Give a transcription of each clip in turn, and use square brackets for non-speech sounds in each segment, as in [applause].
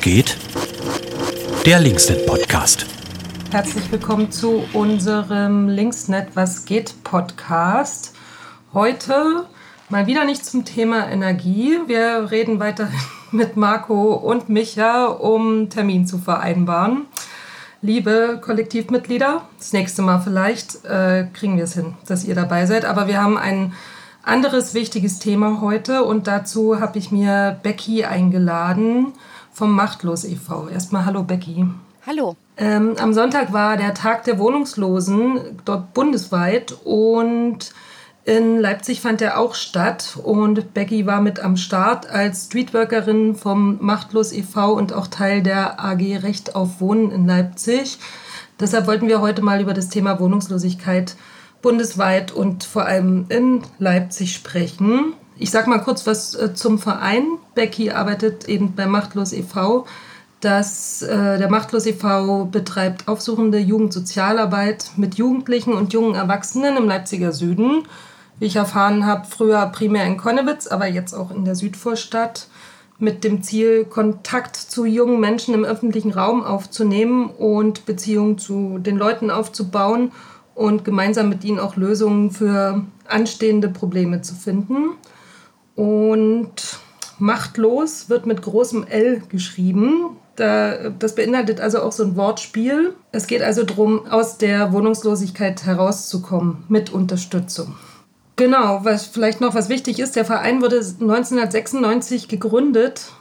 Geht? Der Linksnet Podcast. Herzlich willkommen zu unserem Linksnet Was geht Podcast. Heute mal wieder nicht zum Thema Energie. Wir reden weiter [laughs] mit Marco und Micha, um Termin zu vereinbaren. Liebe Kollektivmitglieder, das nächste Mal vielleicht äh, kriegen wir es hin, dass ihr dabei seid. Aber wir haben ein anderes wichtiges Thema heute und dazu habe ich mir Becky eingeladen vom Machtlos e.V. Erstmal hallo Becky. Hallo. Ähm, am Sonntag war der Tag der Wohnungslosen dort bundesweit und in Leipzig fand er auch statt und Becky war mit am Start als Streetworkerin vom Machtlos e.V. und auch Teil der AG Recht auf Wohnen in Leipzig. Deshalb wollten wir heute mal über das Thema Wohnungslosigkeit bundesweit und vor allem in Leipzig sprechen. Ich sage mal kurz was äh, zum Verein. Becky arbeitet eben bei Machtlos e.V. Das, äh, der Machtlos e.V. betreibt aufsuchende Jugendsozialarbeit mit Jugendlichen und jungen Erwachsenen im Leipziger Süden wie ich erfahren habe, früher primär in Konnewitz, aber jetzt auch in der Südvorstadt, mit dem Ziel, Kontakt zu jungen Menschen im öffentlichen Raum aufzunehmen und Beziehungen zu den Leuten aufzubauen und gemeinsam mit ihnen auch Lösungen für anstehende Probleme zu finden. Und machtlos wird mit großem L geschrieben. das beinhaltet also auch so ein Wortspiel. Es geht also darum, aus der Wohnungslosigkeit herauszukommen mit Unterstützung. Genau, was vielleicht noch was wichtig ist, der Verein wurde 1996 gegründet.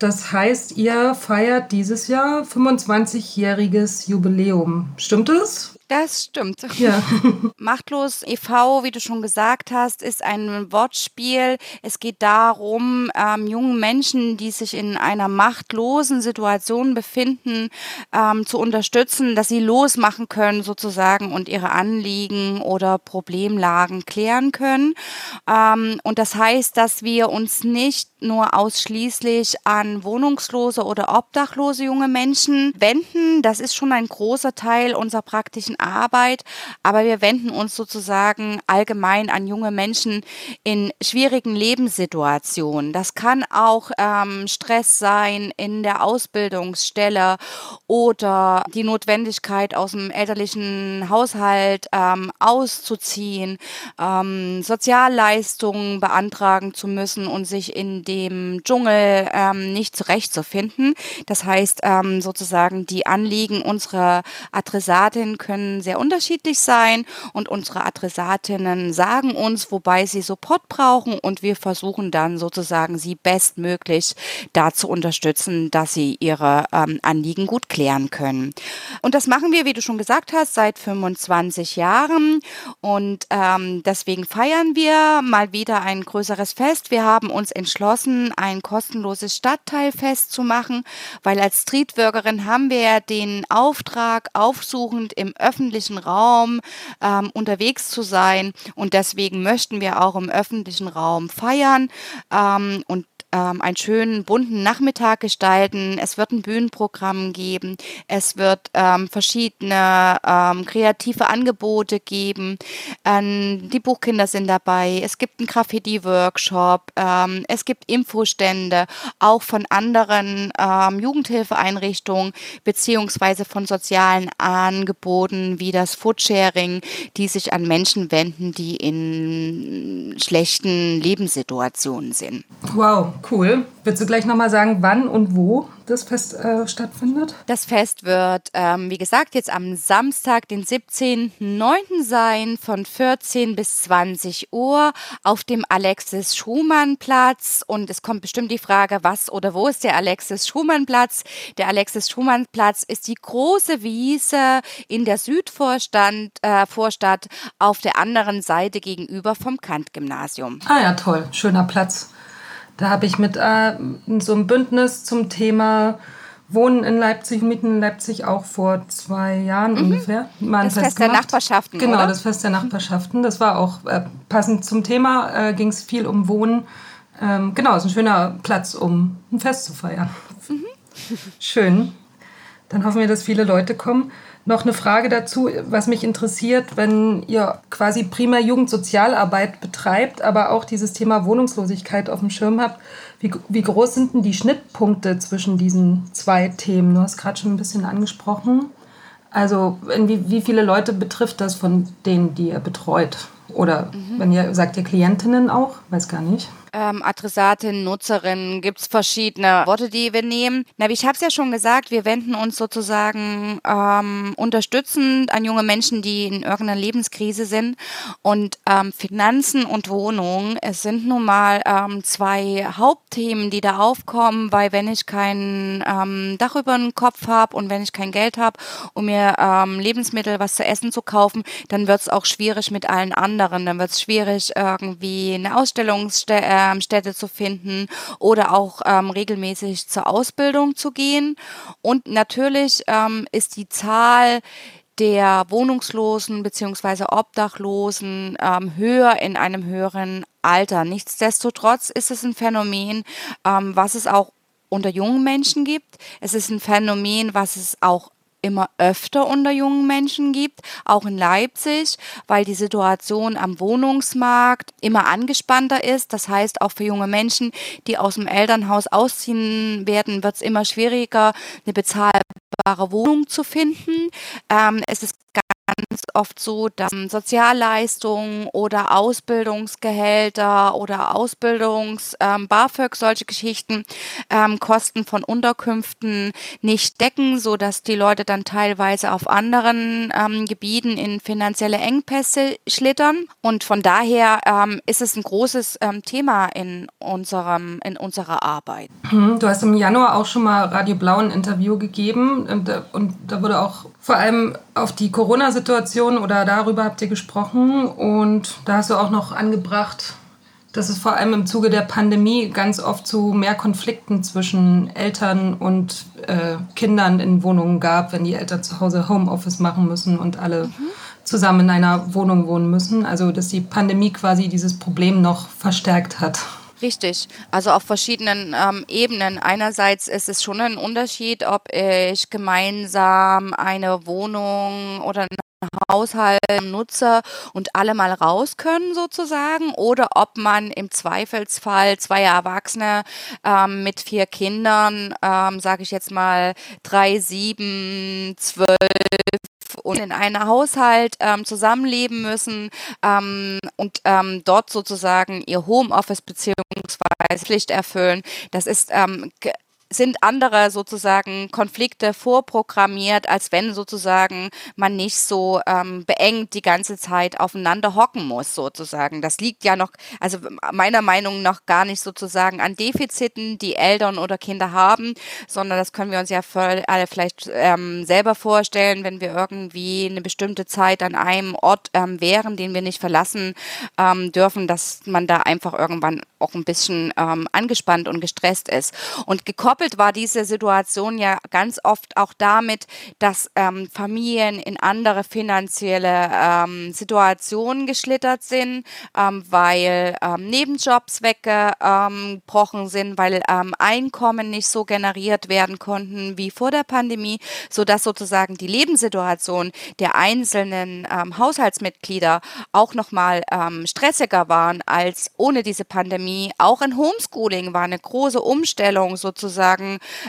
Das heißt, ihr feiert dieses Jahr 25-jähriges Jubiläum. Stimmt es? Das stimmt. Ja. [laughs] Machtlos e.V., wie du schon gesagt hast, ist ein Wortspiel. Es geht darum, ähm, jungen Menschen, die sich in einer machtlosen Situation befinden, ähm, zu unterstützen, dass sie losmachen können sozusagen und ihre Anliegen oder Problemlagen klären können. Ähm, und das heißt, dass wir uns nicht nur ausschließlich an wohnungslose oder obdachlose junge Menschen wenden. Das ist schon ein großer Teil unserer praktischen Arbeit, aber wir wenden uns sozusagen allgemein an junge Menschen in schwierigen Lebenssituationen. Das kann auch ähm, Stress sein in der Ausbildungsstelle oder die Notwendigkeit aus dem elterlichen Haushalt ähm, auszuziehen, ähm, Sozialleistungen beantragen zu müssen und sich in dem Dschungel ähm, nicht zurechtzufinden. Das heißt ähm, sozusagen die Anliegen unserer Adressatin können sehr unterschiedlich sein und unsere Adressatinnen sagen uns, wobei sie Support brauchen und wir versuchen dann sozusagen sie bestmöglich da zu unterstützen, dass sie ihre ähm, Anliegen gut klären können. Und das machen wir, wie du schon gesagt hast, seit 25 Jahren und ähm, deswegen feiern wir mal wieder ein größeres Fest. Wir haben uns entschlossen, ein kostenloses Stadtteilfest zu machen, weil als Streetworkerin haben wir den Auftrag, aufsuchend im öffentlichen öffentlichen Raum ähm, unterwegs zu sein. Und deswegen möchten wir auch im öffentlichen Raum feiern ähm, und ähm, einen schönen bunten Nachmittag gestalten. Es wird ein Bühnenprogramm geben. Es wird ähm, verschiedene ähm, kreative Angebote geben. Ähm, die Buchkinder sind dabei. Es gibt einen Graffiti-Workshop. Ähm, es gibt Infostände, auch von anderen ähm, Jugendhilfeeinrichtungen beziehungsweise von sozialen Angeboten wie das Foodsharing, die sich an Menschen wenden, die in schlechten Lebenssituationen sind. Wow, cool. Willst du gleich nochmal sagen, wann und wo das Fest äh, stattfindet? Das Fest wird, ähm, wie gesagt, jetzt am Samstag, den 17.09. sein, von 14 bis 20 Uhr auf dem Alexis Schumann Platz. Und es kommt bestimmt die Frage, was oder wo ist der Alexis Schumann Platz? Der Alexis Schumann Platz ist die große Wiese in der Südvorstadt äh, Vorstadt auf der anderen Seite gegenüber vom Kant-Gymnasium. Ah ja, toll. Schöner Platz. Da habe ich mit äh, so einem Bündnis zum Thema Wohnen in Leipzig, Mieten in Leipzig auch vor zwei Jahren mhm. ungefähr. Mal das Fest, Fest der Nachbarschaften. Genau, oder? das Fest der Nachbarschaften. Das war auch äh, passend zum Thema, äh, ging es viel um Wohnen. Ähm, genau, ist ein schöner Platz, um ein Fest zu feiern. Mhm. Schön. Dann hoffen wir, dass viele Leute kommen. Noch eine Frage dazu, was mich interessiert, wenn ihr quasi prima Jugendsozialarbeit betreibt, aber auch dieses Thema Wohnungslosigkeit auf dem Schirm habt. Wie, wie groß sind denn die Schnittpunkte zwischen diesen zwei Themen? Du hast gerade schon ein bisschen angesprochen. Also wie, wie viele Leute betrifft das von denen, die ihr betreut? Oder mhm. wenn ihr sagt ihr Klientinnen auch, weiß gar nicht ähm, Adressatin, Nutzerin, gibt es verschiedene Worte, die wir nehmen. Na, ich habe es ja schon gesagt, wir wenden uns sozusagen ähm, unterstützend an junge Menschen, die in irgendeiner Lebenskrise sind. Und ähm, Finanzen und Wohnung, es sind nun mal ähm, zwei Hauptthemen, die da aufkommen, weil wenn ich kein ähm, Dach über den Kopf habe und wenn ich kein Geld habe, um mir ähm, Lebensmittel, was zu essen zu kaufen, dann wird es auch schwierig mit allen anderen. Dann wird es schwierig, irgendwie eine Ausstellungsstelle Städte zu finden oder auch ähm, regelmäßig zur Ausbildung zu gehen. Und natürlich ähm, ist die Zahl der Wohnungslosen bzw. Obdachlosen ähm, höher in einem höheren Alter. Nichtsdestotrotz ist es ein Phänomen, ähm, was es auch unter jungen Menschen gibt. Es ist ein Phänomen, was es auch immer öfter unter jungen Menschen gibt, auch in Leipzig, weil die Situation am Wohnungsmarkt immer angespannter ist. Das heißt, auch für junge Menschen, die aus dem Elternhaus ausziehen werden, wird es immer schwieriger, eine bezahlbare Wohnung zu finden. Ähm, es ist ganz oft so, dass Sozialleistungen oder Ausbildungsgehälter oder Ausbildungs, ähm, solche Geschichten, ähm, Kosten von Unterkünften nicht decken, so dass die Leute dann teilweise auf anderen ähm, Gebieten in finanzielle Engpässe schlittern. Und von daher ähm, ist es ein großes ähm, Thema in unserem, in unserer Arbeit. Mhm, du hast im Januar auch schon mal Radio Blau ein Interview gegeben und, und da wurde auch vor allem auf die Corona-Situation oder darüber habt ihr gesprochen und da hast du auch noch angebracht, dass es vor allem im Zuge der Pandemie ganz oft zu mehr Konflikten zwischen Eltern und äh, Kindern in Wohnungen gab, wenn die Eltern zu Hause Homeoffice machen müssen und alle mhm. zusammen in einer Wohnung wohnen müssen. Also dass die Pandemie quasi dieses Problem noch verstärkt hat. Richtig, also auf verschiedenen ähm, Ebenen. Einerseits ist es schon ein Unterschied, ob ich gemeinsam eine Wohnung oder einen Haushalt nutze und alle mal raus können sozusagen oder ob man im Zweifelsfall zwei Erwachsene ähm, mit vier Kindern, ähm, sage ich jetzt mal drei, sieben, zwölf und in einem Haushalt ähm, zusammenleben müssen ähm, und ähm, dort sozusagen ihr Homeoffice beziehungsweise Pflicht erfüllen. Das ist ähm, sind andere sozusagen Konflikte vorprogrammiert, als wenn sozusagen man nicht so ähm, beengt die ganze Zeit aufeinander hocken muss sozusagen. Das liegt ja noch, also meiner Meinung nach gar nicht sozusagen an Defiziten, die Eltern oder Kinder haben, sondern das können wir uns ja voll, alle vielleicht ähm, selber vorstellen, wenn wir irgendwie eine bestimmte Zeit an einem Ort ähm, wären, den wir nicht verlassen ähm, dürfen, dass man da einfach irgendwann auch ein bisschen ähm, angespannt und gestresst ist. Und gekoppelt war diese Situation ja ganz oft auch damit, dass ähm, Familien in andere finanzielle ähm, Situationen geschlittert sind, ähm, weil ähm, Nebenjobs weggebrochen sind, weil ähm, Einkommen nicht so generiert werden konnten wie vor der Pandemie, sodass sozusagen die Lebenssituation der einzelnen Haushaltsmitglieder auch nochmal stressiger waren als ohne diese Pandemie. Auch in Homeschooling war eine große Umstellung sozusagen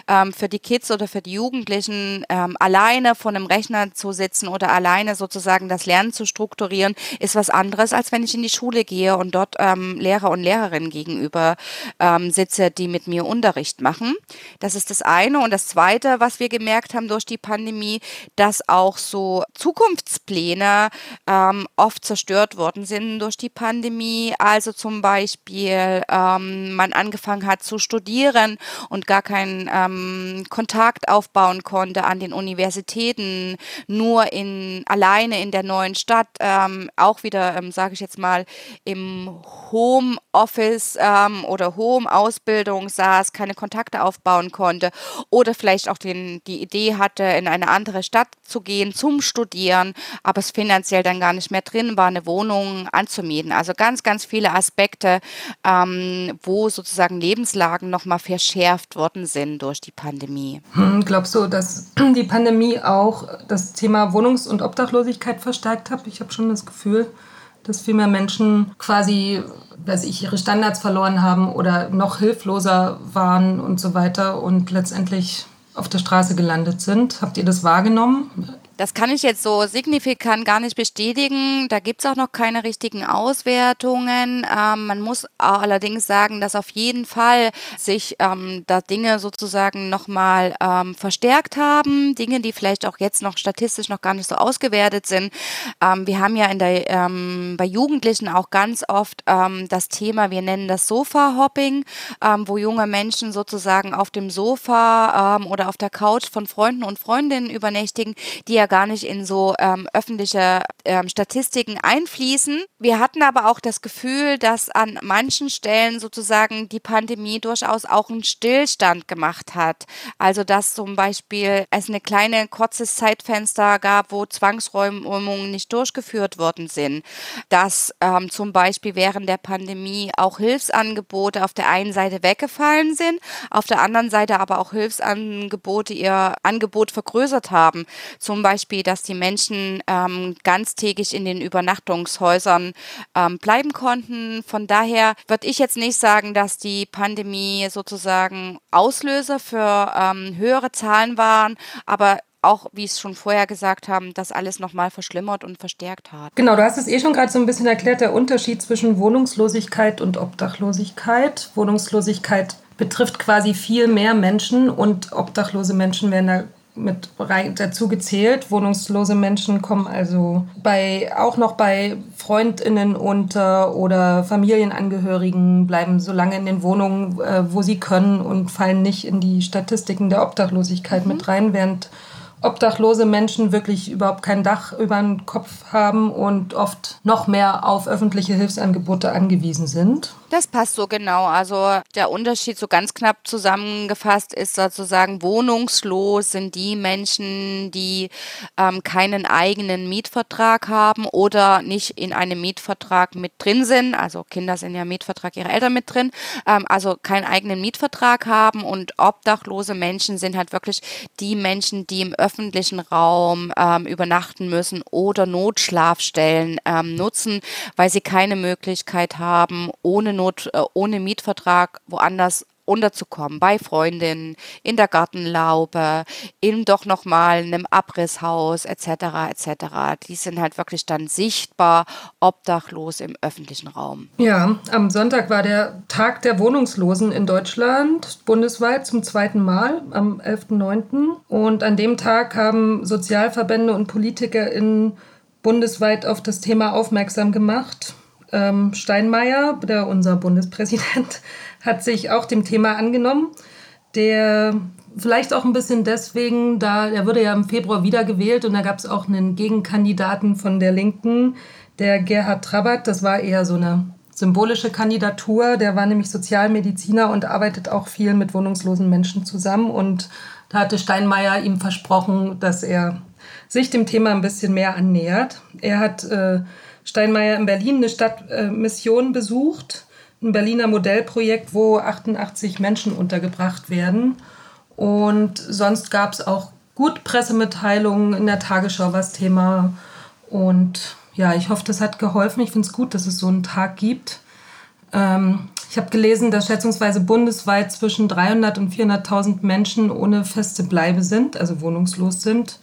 ähm, für die Kids oder für die Jugendlichen, ähm, alleine vor einem Rechner zu sitzen oder alleine sozusagen das Lernen zu strukturieren, ist was anderes, als wenn ich in die Schule gehe und dort ähm, Lehrer und Lehrerinnen gegenüber ähm, sitze, die mit mir Unterricht machen. Das ist das eine. Und das zweite, was wir gemerkt haben durch die Pandemie, dass auch so Zukunftspläne ähm, oft zerstört worden sind durch die Pandemie. Also zum Beispiel ähm, man angefangen hat zu studieren und gar keinen ähm, Kontakt aufbauen konnte an den Universitäten, nur in alleine in der neuen Stadt, ähm, auch wieder, ähm, sage ich jetzt mal, im Home Office ähm, oder Home Ausbildung saß, keine Kontakte aufbauen konnte oder vielleicht auch den, die Idee hatte, in eine andere Stadt zu gehen zum Studieren, aber es finanziell dann gar nicht mehr drin war, eine Wohnung anzumieten. Also ganz, ganz viele Aspekte, ähm, wo sozusagen Lebenslagen nochmal verschärft wurden geworden sind durch die Pandemie. Hm, glaubst du, dass [clears throat] die Pandemie auch das Thema Wohnungs- und Obdachlosigkeit verstärkt hat? Ich habe schon das Gefühl, dass viel mehr Menschen quasi, weiß ich, ihre Standards verloren haben oder noch hilfloser waren und so weiter und letztendlich auf der Straße gelandet sind. Habt ihr das wahrgenommen? Das kann ich jetzt so signifikant gar nicht bestätigen. Da gibt es auch noch keine richtigen Auswertungen. Ähm, man muss allerdings sagen, dass auf jeden Fall sich ähm, da Dinge sozusagen nochmal ähm, verstärkt haben. Dinge, die vielleicht auch jetzt noch statistisch noch gar nicht so ausgewertet sind. Ähm, wir haben ja in der, ähm, bei Jugendlichen auch ganz oft ähm, das Thema, wir nennen das Sofa-Hopping, wo junge Menschen sozusagen auf dem Sofa oder auf der Couch von Freunden und Freundinnen übernächtigen, die ja ja gar nicht in so ähm, öffentliche ähm, Statistiken einfließen. Wir hatten aber auch das Gefühl, dass an manchen Stellen sozusagen die Pandemie durchaus auch einen Stillstand gemacht hat. Also dass zum Beispiel es eine kleine kurzes Zeitfenster gab, wo Zwangsräumungen nicht durchgeführt worden sind. Dass ähm, zum Beispiel während der Pandemie auch Hilfsangebote auf der einen Seite weggefallen sind, auf der anderen Seite aber auch Hilfsangebote ihr Angebot vergrößert haben. Zum Beispiel Beispiel, dass die Menschen ähm, ganztägig in den Übernachtungshäusern ähm, bleiben konnten. Von daher würde ich jetzt nicht sagen, dass die Pandemie sozusagen Auslöser für ähm, höhere Zahlen waren, aber auch, wie es schon vorher gesagt haben, das alles nochmal verschlimmert und verstärkt hat. Genau, du hast es eh schon gerade so ein bisschen erklärt, der Unterschied zwischen Wohnungslosigkeit und Obdachlosigkeit. Wohnungslosigkeit betrifft quasi viel mehr Menschen und obdachlose Menschen werden da mit rein, dazu gezählt. Wohnungslose Menschen kommen also bei, auch noch bei FreundInnen unter oder Familienangehörigen, bleiben so lange in den Wohnungen, äh, wo sie können und fallen nicht in die Statistiken der Obdachlosigkeit mhm. mit rein, während obdachlose Menschen wirklich überhaupt kein Dach über den Kopf haben und oft noch mehr auf öffentliche Hilfsangebote angewiesen sind. Das passt so genau. Also der Unterschied so ganz knapp zusammengefasst ist sozusagen wohnungslos sind die Menschen, die ähm, keinen eigenen Mietvertrag haben oder nicht in einem Mietvertrag mit drin sind. Also Kinder sind ja Mietvertrag ihrer Eltern mit drin. Ähm, also keinen eigenen Mietvertrag haben und obdachlose Menschen sind halt wirklich die Menschen, die im öffentlichen Raum ähm, übernachten müssen oder Notschlafstellen ähm, nutzen, weil sie keine Möglichkeit haben, ohne Not Not, äh, ohne Mietvertrag woanders unterzukommen, bei Freundinnen, in der Gartenlaube, in doch nochmal einem Abrisshaus etc. etc. Die sind halt wirklich dann sichtbar obdachlos im öffentlichen Raum. Ja, am Sonntag war der Tag der Wohnungslosen in Deutschland, bundesweit zum zweiten Mal, am 11.09. Und an dem Tag haben Sozialverbände und PolitikerInnen bundesweit auf das Thema aufmerksam gemacht ähm, Steinmeier, der unser Bundespräsident, [laughs] hat sich auch dem Thema angenommen. Der vielleicht auch ein bisschen deswegen, da er wurde ja im Februar wiedergewählt und da gab es auch einen Gegenkandidaten von der Linken, der Gerhard Trabat. Das war eher so eine symbolische Kandidatur. Der war nämlich Sozialmediziner und arbeitet auch viel mit wohnungslosen Menschen zusammen. Und da hatte Steinmeier ihm versprochen, dass er sich dem Thema ein bisschen mehr annähert. Er hat äh, Steinmeier in Berlin eine Stadtmission äh, besucht, ein Berliner Modellprojekt, wo 88 Menschen untergebracht werden. Und sonst gab es auch gut Pressemitteilungen in der Tagesschau, was Thema. Und ja, ich hoffe, das hat geholfen. Ich finde es gut, dass es so einen Tag gibt. Ähm, ich habe gelesen, dass schätzungsweise bundesweit zwischen 300 und 400.000 Menschen ohne feste Bleibe sind, also wohnungslos sind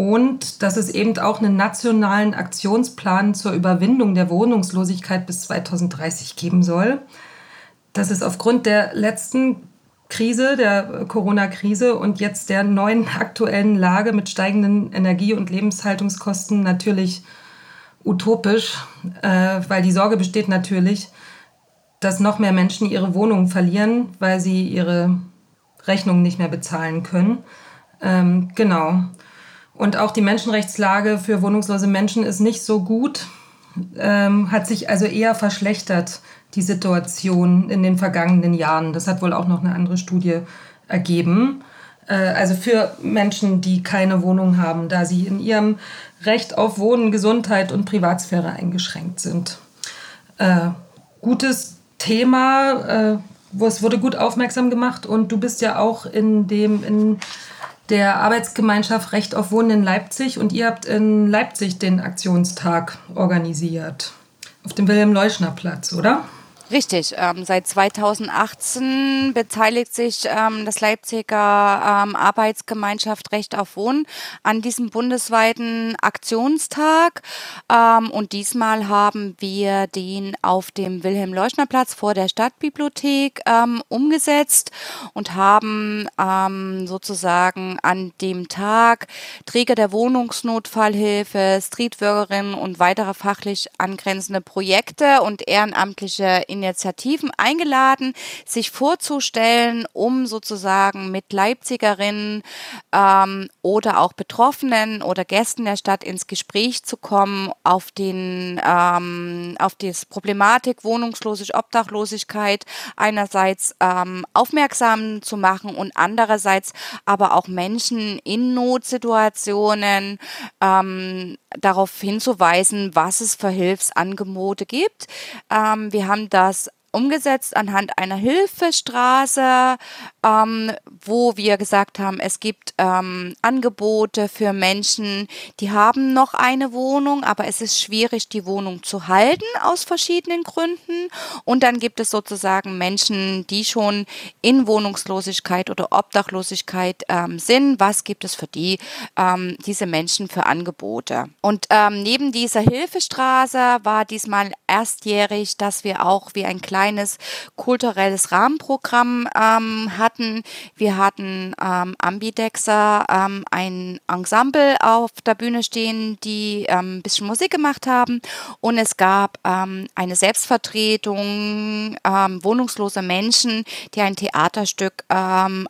und dass es eben auch einen nationalen Aktionsplan zur Überwindung der Wohnungslosigkeit bis 2030 geben soll. Das ist aufgrund der letzten Krise, der Corona-Krise und jetzt der neuen aktuellen Lage mit steigenden Energie- und Lebenshaltungskosten natürlich utopisch, äh, weil die Sorge besteht natürlich, dass noch mehr Menschen ihre Wohnungen verlieren, weil sie ihre Rechnungen nicht mehr bezahlen können. Ähm, genau. Und auch die Menschenrechtslage für wohnungslose Menschen ist nicht so gut, ähm, hat sich also eher verschlechtert, die Situation in den vergangenen Jahren. Das hat wohl auch noch eine andere Studie ergeben. Äh, also für Menschen, die keine Wohnung haben, da sie in ihrem Recht auf Wohnen, Gesundheit und Privatsphäre eingeschränkt sind. Äh, gutes Thema, äh, es wurde gut aufmerksam gemacht und du bist ja auch in dem in der Arbeitsgemeinschaft Recht auf Wohnen in Leipzig und ihr habt in Leipzig den Aktionstag organisiert. Auf dem Wilhelm-Leuschner-Platz, oder? Richtig, ähm, seit 2018 beteiligt sich ähm, das Leipziger ähm, Arbeitsgemeinschaft Recht auf Wohnen an diesem bundesweiten Aktionstag. Ähm, und diesmal haben wir den auf dem Wilhelm-Leuschner-Platz vor der Stadtbibliothek ähm, umgesetzt und haben ähm, sozusagen an dem Tag Träger der Wohnungsnotfallhilfe, Streetworkerinnen und weitere fachlich angrenzende Projekte und ehrenamtliche Initiativen eingeladen, sich vorzustellen, um sozusagen mit Leipzigerinnen ähm, oder auch Betroffenen oder Gästen der Stadt ins Gespräch zu kommen auf den ähm, auf die Problematik Wohnungslosigkeit, Obdachlosigkeit einerseits ähm, aufmerksam zu machen und andererseits aber auch Menschen in Notsituationen ähm, darauf hinzuweisen, was es für Hilfsangebote gibt. Ähm, wir haben das umgesetzt anhand einer Hilfestraße, ähm, wo wir gesagt haben, es gibt ähm, Angebote für Menschen, die haben noch eine Wohnung, aber es ist schwierig, die Wohnung zu halten aus verschiedenen Gründen. Und dann gibt es sozusagen Menschen, die schon in Wohnungslosigkeit oder Obdachlosigkeit ähm, sind. Was gibt es für die, ähm, diese Menschen für Angebote? Und ähm, neben dieser Hilfestraße war diesmal erstjährig, dass wir auch wie ein kleines kleines kulturelles Rahmenprogramm ähm, hatten. Wir hatten ähm, Ambidexer, ähm, ein Ensemble auf der Bühne stehen, die ähm, ein bisschen Musik gemacht haben. Und es gab ähm, eine Selbstvertretung ähm, wohnungsloser Menschen, die ein Theaterstück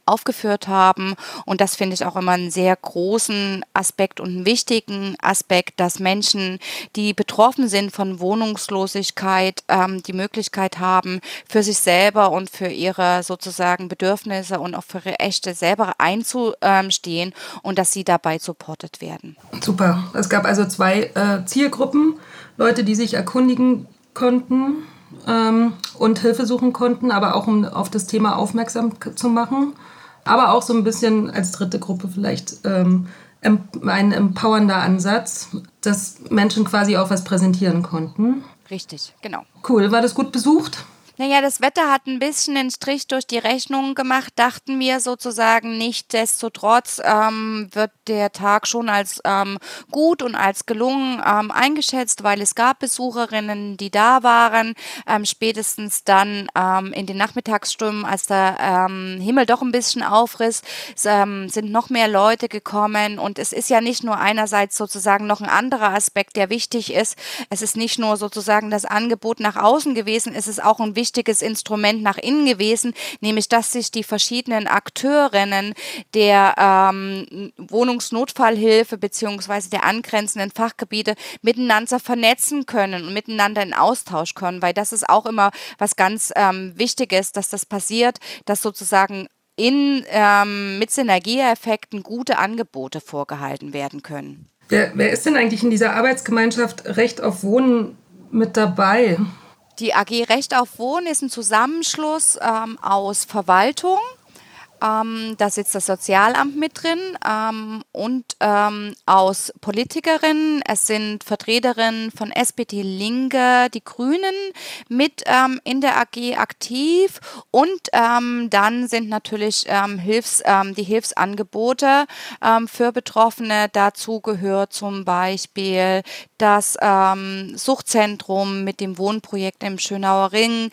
aufgeführt haben. Und das finde ich auch immer einen sehr großen Aspekt und einen wichtigen Aspekt, dass Menschen, die betroffen sind von Wohnungslosigkeit, die Möglichkeit haben, haben, für sich selber und für ihre sozusagen Bedürfnisse und auch für ihre Echte selber einzustehen und dass sie dabei supportet werden. Super. Es gab also zwei äh, Zielgruppen, Leute, die sich erkundigen konnten ähm, und Hilfe suchen konnten, aber auch um auf das Thema aufmerksam zu machen. Aber auch so ein bisschen als dritte Gruppe vielleicht ähm, ein empowernder Ansatz, dass Menschen quasi auch was präsentieren konnten. Richtig, genau. Cool. War das gut besucht? Naja, das Wetter hat ein bisschen den Strich durch die Rechnung gemacht, dachten wir sozusagen. Nichtsdestotrotz ähm, wird der Tag schon als ähm, gut und als gelungen ähm, eingeschätzt, weil es gab Besucherinnen, die da waren. Ähm, spätestens dann ähm, in den Nachmittagsstunden, als der ähm, Himmel doch ein bisschen aufriss, sind noch mehr Leute gekommen. Und es ist ja nicht nur einerseits sozusagen noch ein anderer Aspekt, der wichtig ist. Es ist nicht nur sozusagen das Angebot nach außen gewesen, es ist auch ein wichtiges wichtiges Instrument nach innen gewesen, nämlich dass sich die verschiedenen Akteurinnen der ähm, Wohnungsnotfallhilfe beziehungsweise der angrenzenden Fachgebiete miteinander vernetzen können und miteinander in Austausch können, weil das ist auch immer was ganz ähm, Wichtiges, dass das passiert, dass sozusagen in, ähm, mit Synergieeffekten gute Angebote vorgehalten werden können. Wer, wer ist denn eigentlich in dieser Arbeitsgemeinschaft Recht auf Wohnen mit dabei? Die AG Recht auf Wohnen ist ein Zusammenschluss ähm, aus Verwaltung, ähm, da sitzt das Sozialamt mit drin ähm, und ähm, aus Politikerinnen. Es sind Vertreterinnen von SPD Linke, die Grünen mit ähm, in der AG aktiv und ähm, dann sind natürlich ähm, Hilfs, die Hilfsangebote für Betroffene. Dazu gehört zum Beispiel das Suchtzentrum mit dem Wohnprojekt im Schönauer Ring.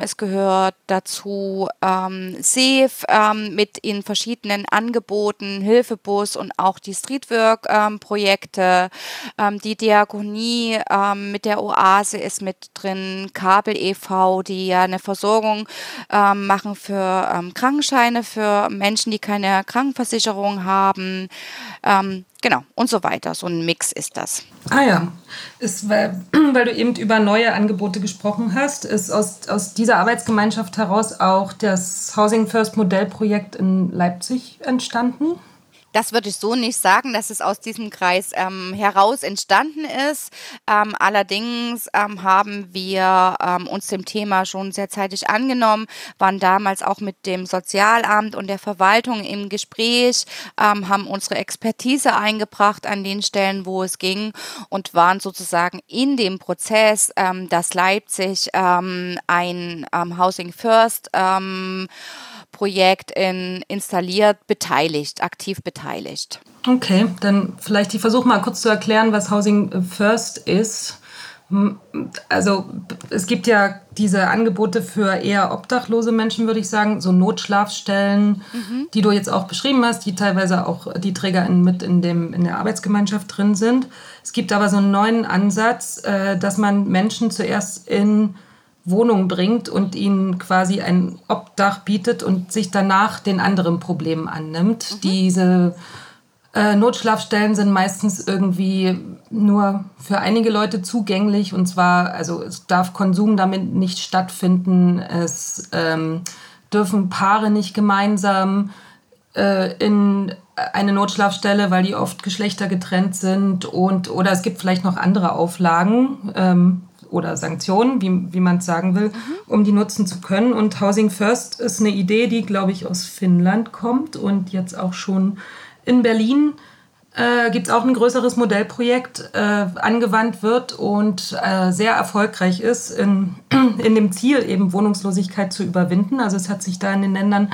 es gehört dazu ähm, SEF, ähm, mit in verschiedenen Angeboten, Hilfebus und auch die Streetwork-Projekte. Ähm, die Diakonie ähm, mit der Oase ist mit drin, Kabel e.V., die ja eine Versorgung ähm, machen für ähm, Krankenscheine für Menschen, die keine Krankenversicherung haben. Genau, und so weiter. So ein Mix ist das. Ah ja, ist, [clears throat] weil, weil, du eben über neue Angebote gesprochen hast, ist aus, aus dieser Arbeitsgemeinschaft heraus auch das Housing First Modellprojekt in Leipzig entstanden? Das würde ich so nicht sagen, dass es aus diesem Kreis ähm, heraus entstanden ist. Ähm, allerdings ähm, haben wir ähm, uns dem Thema schon sehr zeitig angenommen, waren damals auch mit dem Sozialamt und der Verwaltung im Gespräch, ähm, haben unsere Expertise eingebracht an den Stellen, wo es ging und waren sozusagen in dem Prozess, ähm, dass Leipzig ein Housing First Projekt in, installiert, beteiligt, aktiv beteiligt. Okay, dann vielleicht ich versuche mal kurz zu erklären, was Housing First ist. Also es gibt ja diese Angebote für eher obdachlose Menschen, würde ich sagen, so Notschlafstellen, mhm. die du jetzt auch beschrieben hast, die teilweise auch die TrägerInnen mit in, dem, in der Arbeitsgemeinschaft drin sind. Es gibt aber so einen neuen Ansatz, äh, dass man Menschen zuerst in Wohnung bringt und ihnen quasi ein Obdach bietet und sich danach den anderen Problemen annimmt. Mhm. Diese äh, Notschlafstellen sind meistens irgendwie nur für einige Leute zugänglich und zwar, also es darf Konsum damit nicht stattfinden, es ähm, dürfen Paare nicht gemeinsam äh, in eine Notschlafstelle, weil die oft geschlechtergetrennt sind und oder es gibt vielleicht noch andere Auflagen. Ähm, oder Sanktionen, wie, wie man es sagen will, mhm. um die nutzen zu können. Und Housing First ist eine Idee, die, glaube ich, aus Finnland kommt und jetzt auch schon in Berlin äh, gibt es auch ein größeres Modellprojekt, äh, angewandt wird und äh, sehr erfolgreich ist in, [clears throat] in dem Ziel, eben Wohnungslosigkeit zu überwinden. Also es hat sich da in den Ländern,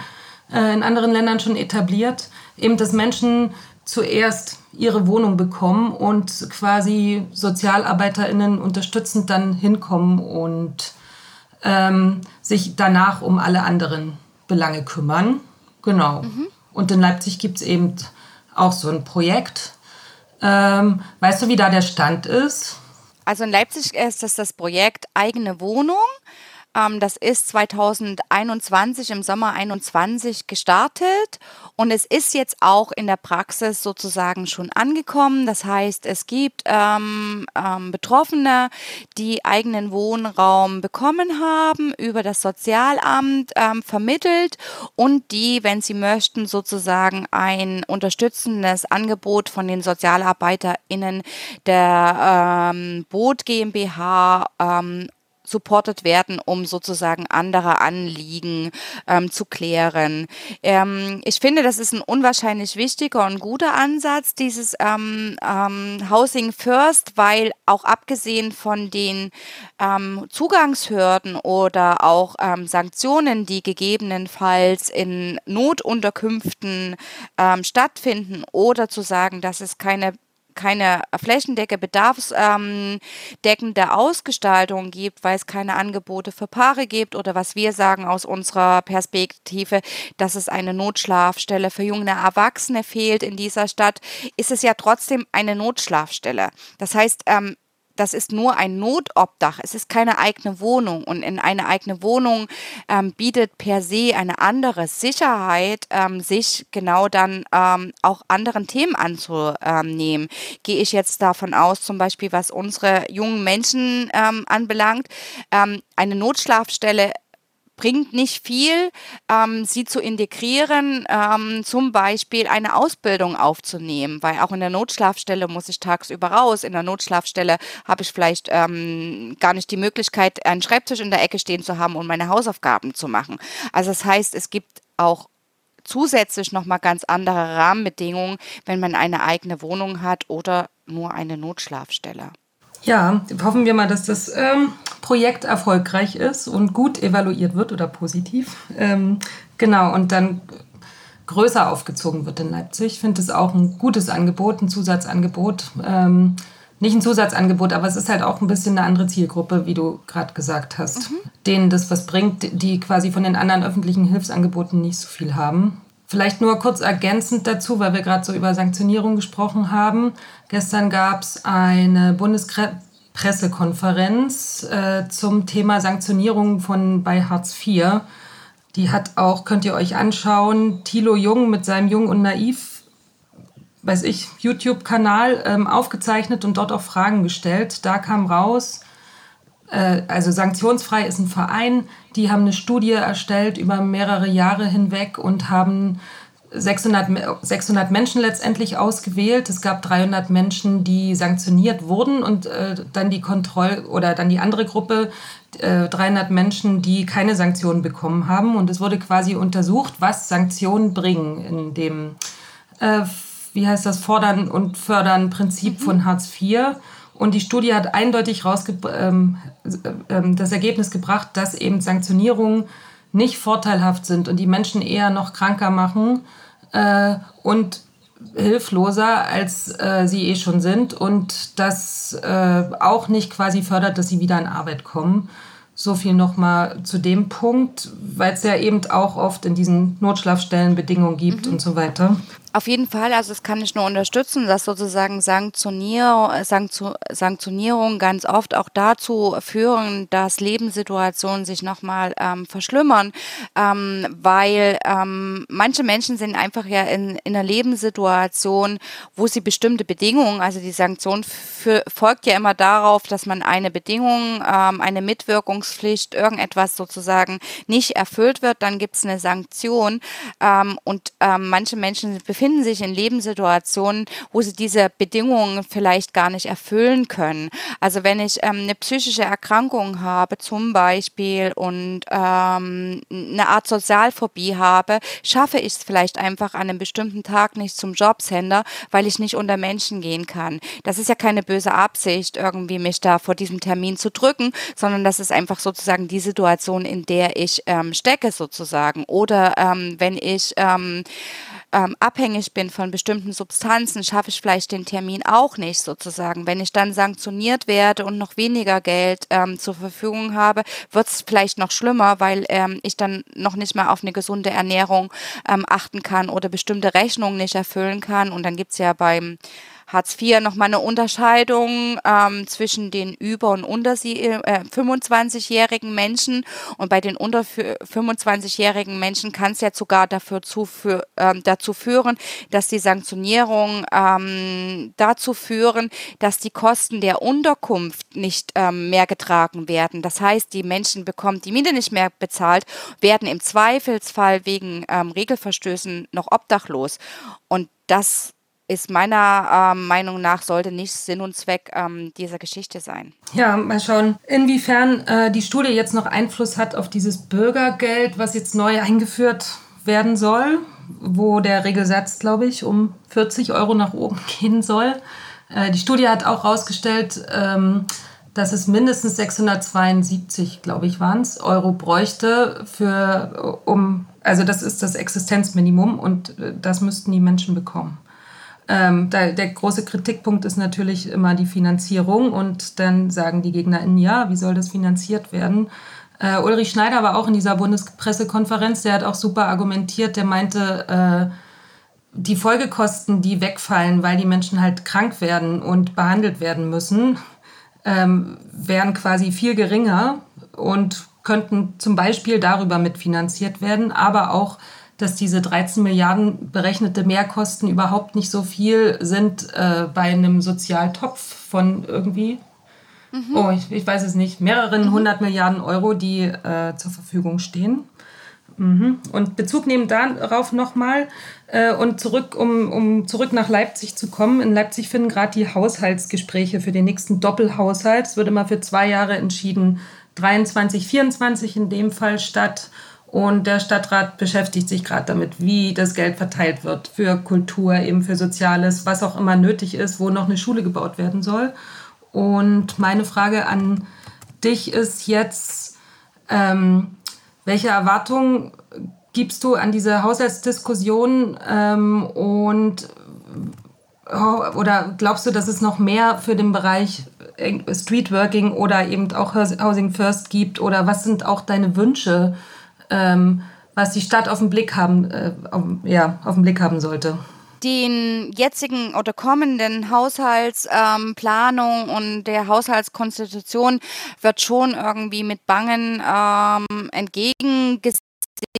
äh, in anderen Ländern schon etabliert, eben dass Menschen zuerst ihre Wohnung bekommen und quasi SozialarbeiterInnen unterstützend dann hinkommen und ähm, sich danach um alle anderen Belange kümmern. Genau. Mhm. Und in Leipzig gibt es eben auch so ein Projekt. Ähm, weißt du, wie da der Stand ist? Also in Leipzig ist das das Projekt eigene Wohnung. Ähm, das ist 2021 im Sommer 21 gestartet und es ist jetzt auch in der Praxis sozusagen schon angekommen. Das heißt, es gibt ähm, ähm, Betroffene, die eigenen Wohnraum bekommen haben, über das Sozialamt ähm, vermittelt und die, wenn sie möchten, sozusagen ein unterstützendes Angebot von den SozialarbeiterInnen der ähm, Boot GmbH supported werden, um sozusagen andere Anliegen ähm, zu klären. Ähm, ich finde, das ist ein unwahrscheinlich wichtiger und guter Ansatz, dieses ähm, ähm Housing First, weil auch abgesehen von den ähm, Zugangshürden oder auch ähm, Sanktionen, die gegebenenfalls in Notunterkünften stattfinden oder zu sagen, dass es keine keine flächendecke bedarfsdeckende Ausgestaltung gibt, weil es keine Angebote für Paare gibt oder was wir sagen aus unserer Perspektive, dass es eine Notschlafstelle für junge Erwachsene fehlt in dieser Stadt, ist es ja trotzdem eine Notschlafstelle. Das heißt, ähm, das ist nur ein Notobdach. Es ist keine eigene Wohnung. Und in eine eigene Wohnung ähm, bietet per se eine andere Sicherheit, ähm, sich genau dann ähm, auch anderen Themen anzunehmen. Gehe ich jetzt davon aus, zum Beispiel was unsere jungen Menschen ähm, anbelangt, ähm, eine Notschlafstelle bringt nicht viel, ähm, sie zu integrieren, ähm, zum Beispiel eine Ausbildung aufzunehmen, weil auch in der Notschlafstelle muss ich tagsüber raus. In der Notschlafstelle habe ich vielleicht ähm, gar nicht die Möglichkeit, einen Schreibtisch in der Ecke stehen zu haben und meine Hausaufgaben zu machen. Also das heißt, es gibt auch zusätzlich nochmal ganz andere Rahmenbedingungen, wenn man eine eigene Wohnung hat oder nur eine Notschlafstelle. Ja, hoffen wir mal, dass das ähm, Projekt erfolgreich ist und gut evaluiert wird oder positiv. Ähm, genau, und dann größer aufgezogen wird in Leipzig. Ich finde es auch ein gutes Angebot, ein Zusatzangebot. Ähm, nicht ein Zusatzangebot, aber es ist halt auch ein bisschen eine andere Zielgruppe, wie du gerade gesagt hast, mhm. denen das was bringt, die quasi von den anderen öffentlichen Hilfsangeboten nicht so viel haben. Vielleicht nur kurz ergänzend dazu, weil wir gerade so über Sanktionierung gesprochen haben. Gestern gab es eine Bundespressekonferenz äh, zum Thema Sanktionierung von bei Hartz IV. Die hat auch, könnt ihr euch anschauen, Thilo Jung mit seinem Jung und Naiv, weiß ich, YouTube-Kanal ähm, aufgezeichnet und dort auch Fragen gestellt. Da kam raus, also sanktionsfrei ist ein Verein, die haben eine Studie erstellt über mehrere Jahre hinweg und haben 600, 600 Menschen letztendlich ausgewählt. Es gab 300 Menschen, die sanktioniert wurden und äh, dann die Kontroll- oder dann die andere Gruppe, äh, 300 Menschen, die keine Sanktionen bekommen haben. Und es wurde quasi untersucht, was Sanktionen bringen in dem, äh, wie heißt das, Fordern und Fördern Prinzip mhm. von Hartz IV. Und die Studie hat eindeutig ähm, äh, das Ergebnis gebracht, dass eben Sanktionierungen nicht vorteilhaft sind und die Menschen eher noch kranker machen äh, und hilfloser, als äh, sie eh schon sind und das äh, auch nicht quasi fördert, dass sie wieder in Arbeit kommen. So viel nochmal zu dem Punkt, weil es ja eben auch oft in diesen Notschlafstellenbedingungen gibt mhm. und so weiter. Auf jeden Fall, also das kann ich nur unterstützen, dass sozusagen Sanktionierung, Sanktionierung ganz oft auch dazu führen, dass Lebenssituationen sich nochmal ähm, verschlimmern, ähm, weil ähm, manche Menschen sind einfach ja in, in einer Lebenssituation, wo sie bestimmte Bedingungen, also die Sanktion für, folgt ja immer darauf, dass man eine Bedingung, ähm, eine Mitwirkungspflicht, irgendetwas sozusagen nicht erfüllt wird, dann gibt es eine Sanktion. Ähm, und ähm, manche Menschen befinden befinden sich in Lebenssituationen, wo sie diese Bedingungen vielleicht gar nicht erfüllen können. Also wenn ich ähm, eine psychische Erkrankung habe zum Beispiel und ähm, eine Art Sozialphobie habe, schaffe ich es vielleicht einfach an einem bestimmten Tag nicht zum Jobcenter, weil ich nicht unter Menschen gehen kann. Das ist ja keine böse Absicht, irgendwie mich da vor diesem Termin zu drücken, sondern das ist einfach sozusagen die Situation, in der ich ähm, stecke sozusagen. Oder ähm, wenn ich ähm, ähm, abhängig bin von bestimmten Substanzen, schaffe ich vielleicht den Termin auch nicht sozusagen. Wenn ich dann sanktioniert werde und noch weniger Geld ähm, zur Verfügung habe, wird es vielleicht noch schlimmer, weil ähm, ich dann noch nicht mal auf eine gesunde Ernährung ähm, achten kann oder bestimmte Rechnungen nicht erfüllen kann. Und dann gibt es ja beim Hartz IV nochmal eine Unterscheidung ähm, zwischen den über- und unter äh, 25-jährigen Menschen. Und bei den unter 25-jährigen Menschen kann es ja sogar dafür zu, ähm, dazu führen, dass die Sanktionierung ähm, dazu führen, dass die Kosten der Unterkunft nicht ähm, mehr getragen werden. Das heißt, die Menschen bekommen die Miete nicht mehr bezahlt, werden im Zweifelsfall wegen ähm, Regelverstößen noch obdachlos. Und das ist meiner äh, Meinung nach, sollte nicht Sinn und Zweck ähm, dieser Geschichte sein. Ja, mal schauen, inwiefern äh, die Studie jetzt noch Einfluss hat auf dieses Bürgergeld, was jetzt neu eingeführt werden soll, wo der Regelsatz, glaube ich, um 40 Euro nach oben [laughs] gehen soll. Äh, die Studie hat auch herausgestellt, ähm, dass es mindestens 672, glaube ich, waren es, Euro bräuchte für, um, also das ist das Existenzminimum und äh, das müssten die Menschen bekommen. Ähm, da, der große Kritikpunkt ist natürlich immer die Finanzierung und dann sagen die GegnerInnen, ja, wie soll das finanziert werden? Äh, Ulrich Schneider war auch in dieser Bundespressekonferenz, der hat auch super argumentiert, der meinte, äh, die Folgekosten, die wegfallen, weil die Menschen halt krank werden und behandelt werden müssen, ähm, wären quasi viel geringer und könnten zum Beispiel darüber mitfinanziert werden, aber auch dass diese 13 Milliarden berechnete Mehrkosten überhaupt nicht so viel sind äh, bei einem Sozialtopf von irgendwie, mhm. oh, ich, ich, weiß es nicht, mehreren hundert mhm. Milliarden Euro, die äh, zur Verfügung stehen. Mhm. Und Bezug nehmen darauf nochmal äh, und zurück, um, um zurück nach Leipzig zu kommen. In Leipzig finden gerade die Haushaltsgespräche für den nächsten Doppelhaushalt. Es wird immer für zwei Jahre entschieden, 23, 24 in dem Fall statt. Und der Stadtrat beschäftigt sich gerade damit, wie das Geld verteilt wird für Kultur, eben für Soziales, was auch immer nötig ist, wo noch eine Schule gebaut werden soll. Und meine Frage an dich ist jetzt, ähm, welche Erwartungen gibst du an diese Haushaltsdiskussion ähm, und oder glaubst du, dass es noch mehr für den Bereich Streetworking oder eben auch Housing First gibt? Oder was sind auch deine Wünsche ähm, was die Stadt auf den Blick haben, äh, auf, ja, auf den Blick haben sollte. Den jetzigen oder kommenden Haushaltsplanung ähm, und der Haushaltskonstitution wird schon irgendwie mit Bangen ähm, entgegengesehen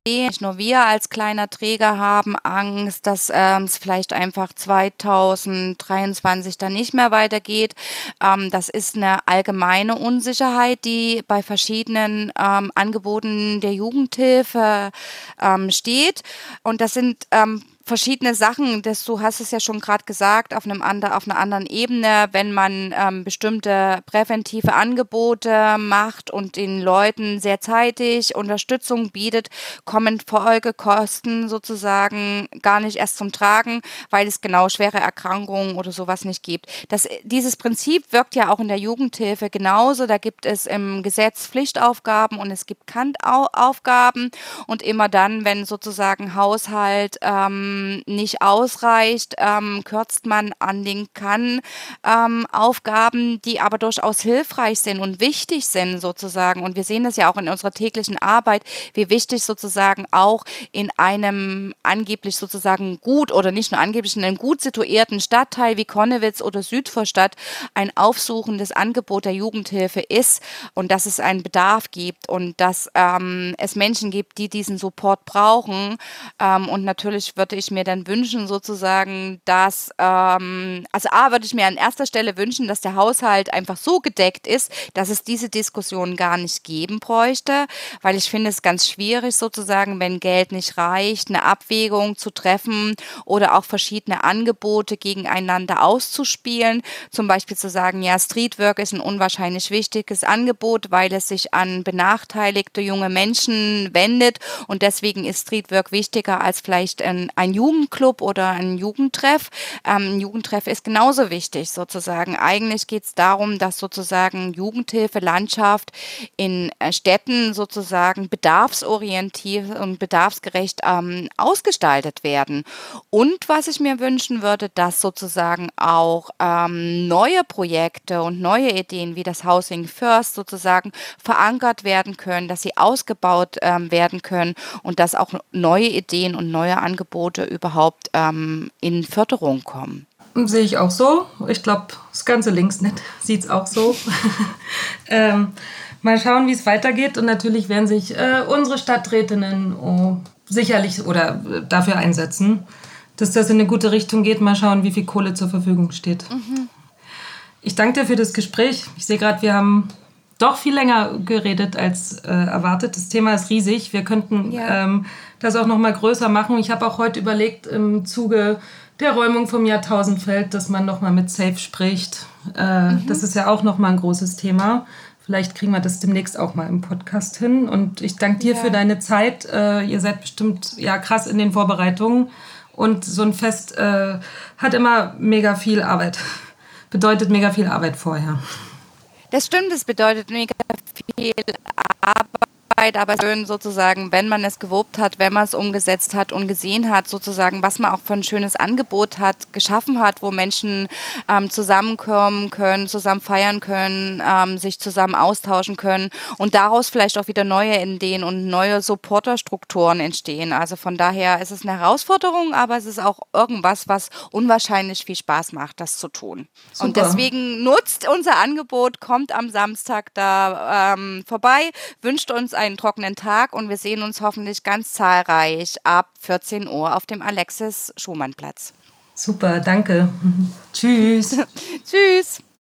nicht nur wir als kleiner Träger haben Angst, dass ähm, es vielleicht einfach 2023 dann nicht mehr weitergeht. Ähm, das ist eine allgemeine Unsicherheit, die bei verschiedenen ähm, Angeboten der Jugendhilfe ähm, steht. Und das sind ähm, verschiedene Sachen, das, du hast es ja schon gerade gesagt, auf, einem andre, auf einer anderen Ebene, wenn man ähm, bestimmte präventive Angebote macht und den Leuten sehr zeitig Unterstützung bietet, kommen Folgekosten sozusagen gar nicht erst zum Tragen, weil es genau schwere Erkrankungen oder sowas nicht gibt. Das, dieses Prinzip wirkt ja auch in der Jugendhilfe genauso. Da gibt es im Gesetz Pflichtaufgaben und es gibt Kantaufgaben und immer dann, wenn sozusagen Haushalt ähm, nicht ausreicht, ähm, kürzt man an den Kann-Aufgaben, ähm, die aber durchaus hilfreich sind und wichtig sind sozusagen. Und wir sehen das ja auch in unserer täglichen Arbeit, wie wichtig sozusagen auch in einem angeblich sozusagen gut oder nicht nur angeblich in einem gut situierten Stadtteil wie Konnewitz oder Südvorstadt ein aufsuchendes Angebot der Jugendhilfe ist und dass es einen Bedarf gibt und dass ähm, es Menschen gibt, die diesen Support brauchen. Ähm, und natürlich würde ich mir dann wünschen, sozusagen, dass, ähm, also A, würde ich mir an erster Stelle wünschen, dass der Haushalt einfach so gedeckt ist, dass es diese Diskussion gar nicht geben bräuchte, weil ich finde es ganz schwierig, sozusagen, wenn Geld nicht reicht, eine Abwägung zu treffen oder auch verschiedene Angebote gegeneinander auszuspielen. Zum Beispiel zu sagen, ja, Streetwork ist ein unwahrscheinlich wichtiges Angebot, weil es sich an benachteiligte junge Menschen wendet und deswegen ist Streetwork wichtiger als vielleicht ein, ein Jugendclub oder ein Jugendtreff. Ähm, ein Jugendtreff ist genauso wichtig sozusagen. Eigentlich geht es darum, dass sozusagen Jugendhilfe, Landschaft in äh, Städten sozusagen bedarfsorientiert und bedarfsgerecht ähm, ausgestaltet werden. Und was ich mir wünschen würde, dass sozusagen auch ähm, neue Projekte und neue Ideen wie das Housing First sozusagen verankert werden können, dass sie ausgebaut ähm, werden können und dass auch neue Ideen und neue Angebote überhaupt ähm, in Förderung kommen. Sehe ich auch so. Ich glaube, das ganze Linksnet [laughs] sieht es auch so. [laughs] ähm, mal schauen, wie es weitergeht. Und natürlich werden sich äh, unsere Stadträtinnen oh, sicherlich oder äh, dafür einsetzen, dass das in eine gute Richtung geht. Mal schauen, wie viel Kohle zur Verfügung steht. Mhm. Ich danke dir für das Gespräch. Ich sehe gerade, wir haben doch viel länger geredet als äh, erwartet. Das Thema ist riesig. Wir könnten ja. ähm, das auch noch mal größer machen. Ich habe auch heute überlegt im Zuge der Räumung vom Jahrtausendfeld, dass man noch mal mit Safe spricht. Äh, mhm. Das ist ja auch noch mal ein großes Thema. Vielleicht kriegen wir das demnächst auch mal im Podcast hin. Und ich danke dir ja. für deine Zeit. Äh, ihr seid bestimmt ja krass in den Vorbereitungen. Und so ein Fest äh, hat immer mega viel Arbeit. Bedeutet mega viel Arbeit vorher. Das stimmt, es bedeutet mega viel Arbeit. Arbeit, aber schön sozusagen, wenn man es gewobt hat, wenn man es umgesetzt hat und gesehen hat, sozusagen, was man auch für ein schönes Angebot hat, geschaffen hat, wo Menschen ähm, zusammenkommen können, zusammen feiern können, ähm, sich zusammen austauschen können und daraus vielleicht auch wieder neue Ideen und neue Supporterstrukturen entstehen. Also von daher ist es eine Herausforderung, aber es ist auch irgendwas, was unwahrscheinlich viel Spaß macht, das zu tun. Super. Und deswegen nutzt unser Angebot, kommt am Samstag da ähm, vorbei, wünscht uns ein einen trockenen Tag und wir sehen uns hoffentlich ganz zahlreich ab 14 Uhr auf dem Alexis Schumann Platz. Super, danke. [laughs] Tschüss. [laughs] Tschüss.